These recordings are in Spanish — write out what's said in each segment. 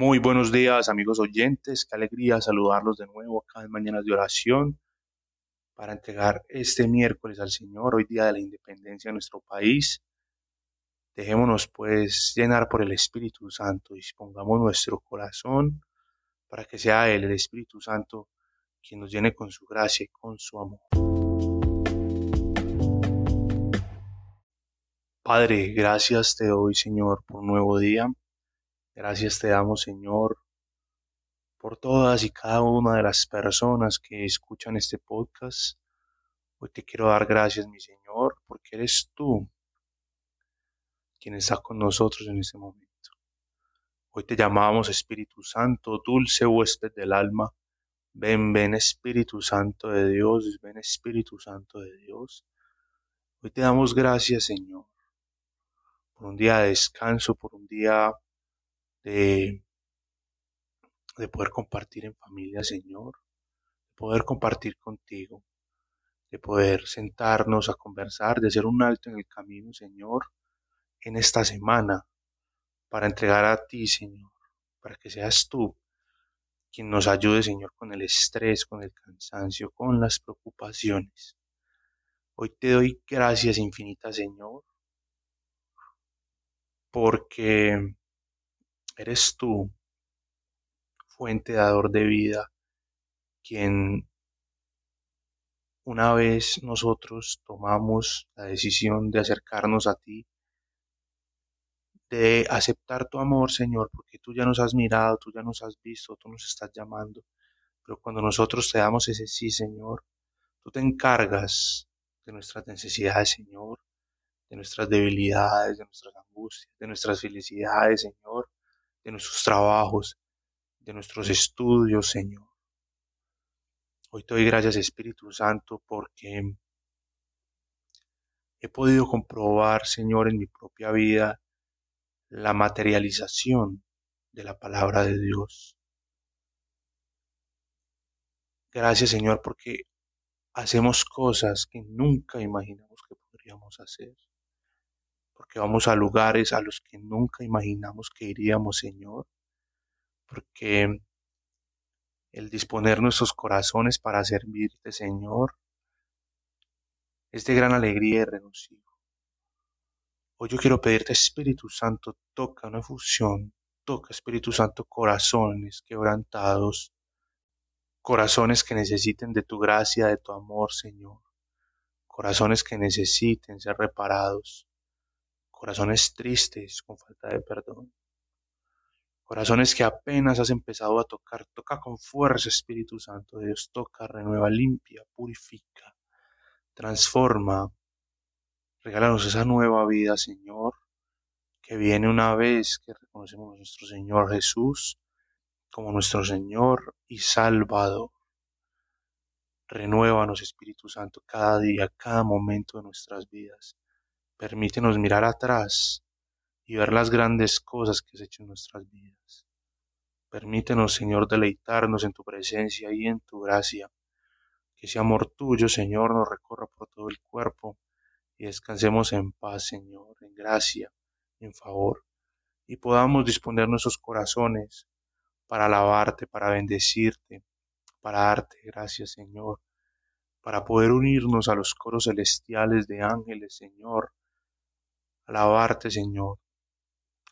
Muy buenos días, amigos oyentes. Qué alegría saludarlos de nuevo acá en Mañanas de Oración para entregar este miércoles al Señor, hoy día de la independencia de nuestro país. Dejémonos pues llenar por el Espíritu Santo, dispongamos nuestro corazón para que sea Él, el Espíritu Santo, quien nos llene con su gracia y con su amor. Padre, gracias te doy, Señor, por un nuevo día. Gracias te damos, Señor, por todas y cada una de las personas que escuchan este podcast. Hoy te quiero dar gracias, mi Señor, porque eres tú quien está con nosotros en este momento. Hoy te llamamos Espíritu Santo, dulce huésped del alma. Ven, ven Espíritu Santo de Dios, ven Espíritu Santo de Dios. Hoy te damos gracias, Señor, por un día de descanso, por un día de, poder compartir en familia, Señor, de poder compartir contigo, de poder sentarnos a conversar, de hacer un alto en el camino, Señor, en esta semana, para entregar a ti, Señor, para que seas tú quien nos ayude, Señor, con el estrés, con el cansancio, con las preocupaciones. Hoy te doy gracias infinitas, Señor, porque Eres tú, fuente dador de vida, quien una vez nosotros tomamos la decisión de acercarnos a ti, de aceptar tu amor, Señor, porque tú ya nos has mirado, tú ya nos has visto, tú nos estás llamando. Pero cuando nosotros te damos ese sí, Señor, tú te encargas de nuestras necesidades, Señor, de nuestras debilidades, de nuestras angustias, de nuestras felicidades, Señor de nuestros trabajos, de nuestros estudios, Señor. Hoy te doy gracias, Espíritu Santo, porque he podido comprobar, Señor, en mi propia vida la materialización de la palabra de Dios. Gracias, Señor, porque hacemos cosas que nunca imaginamos que podríamos hacer porque vamos a lugares a los que nunca imaginamos que iríamos, Señor, porque el disponer nuestros corazones para servirte, Señor, es de gran alegría y regocijo. Hoy yo quiero pedirte, Espíritu Santo, toca una fusión, toca, Espíritu Santo, corazones quebrantados, corazones que necesiten de tu gracia, de tu amor, Señor, corazones que necesiten ser reparados, corazones tristes con falta de perdón, corazones que apenas has empezado a tocar, toca con fuerza Espíritu Santo, Dios toca, renueva, limpia, purifica, transforma, regálanos esa nueva vida, Señor, que viene una vez que reconocemos a nuestro Señor Jesús como nuestro Señor y Salvador. Renuévanos, Espíritu Santo, cada día, cada momento de nuestras vidas. Permítenos mirar atrás y ver las grandes cosas que has hecho en nuestras vidas. Permítenos, Señor, deleitarnos en tu presencia y en tu gracia. Que ese amor tuyo, Señor, nos recorra por todo el cuerpo y descansemos en paz, Señor, en gracia, en favor, y podamos disponer nuestros corazones para alabarte, para bendecirte, para darte gracias, Señor, para poder unirnos a los coros celestiales de ángeles, Señor, alabarte, Señor,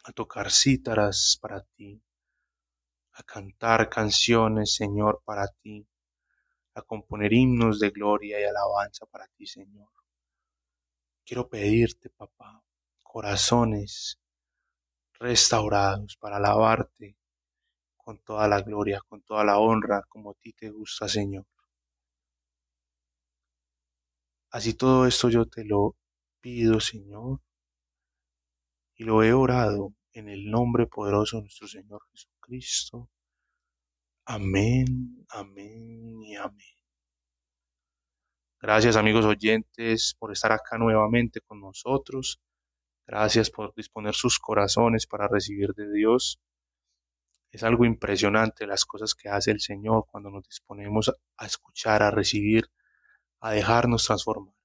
a tocar cítaras para ti, a cantar canciones, Señor, para ti, a componer himnos de gloria y alabanza para ti, Señor. Quiero pedirte, papá, corazones restaurados para alabarte con toda la gloria, con toda la honra, como a ti te gusta, Señor. Así todo esto yo te lo pido, Señor, y lo he orado en el nombre poderoso de nuestro Señor Jesucristo. Amén, amén y amén. Gracias amigos oyentes por estar acá nuevamente con nosotros. Gracias por disponer sus corazones para recibir de Dios. Es algo impresionante las cosas que hace el Señor cuando nos disponemos a escuchar, a recibir, a dejarnos transformar.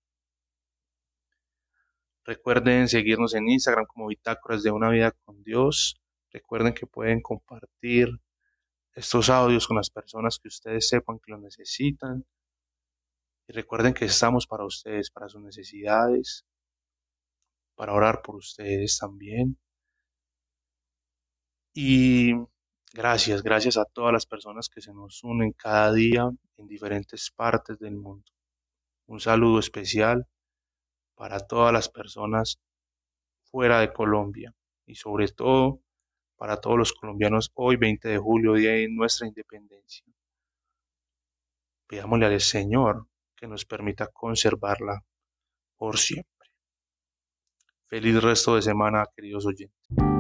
Recuerden seguirnos en Instagram como Bitácoras de una vida con Dios. Recuerden que pueden compartir estos audios con las personas que ustedes sepan que lo necesitan. Y recuerden que estamos para ustedes, para sus necesidades, para orar por ustedes también. Y gracias, gracias a todas las personas que se nos unen cada día en diferentes partes del mundo. Un saludo especial para todas las personas fuera de Colombia y sobre todo para todos los colombianos hoy 20 de julio, día de nuestra independencia. Pidámosle al Señor que nos permita conservarla por siempre. Feliz resto de semana, queridos oyentes.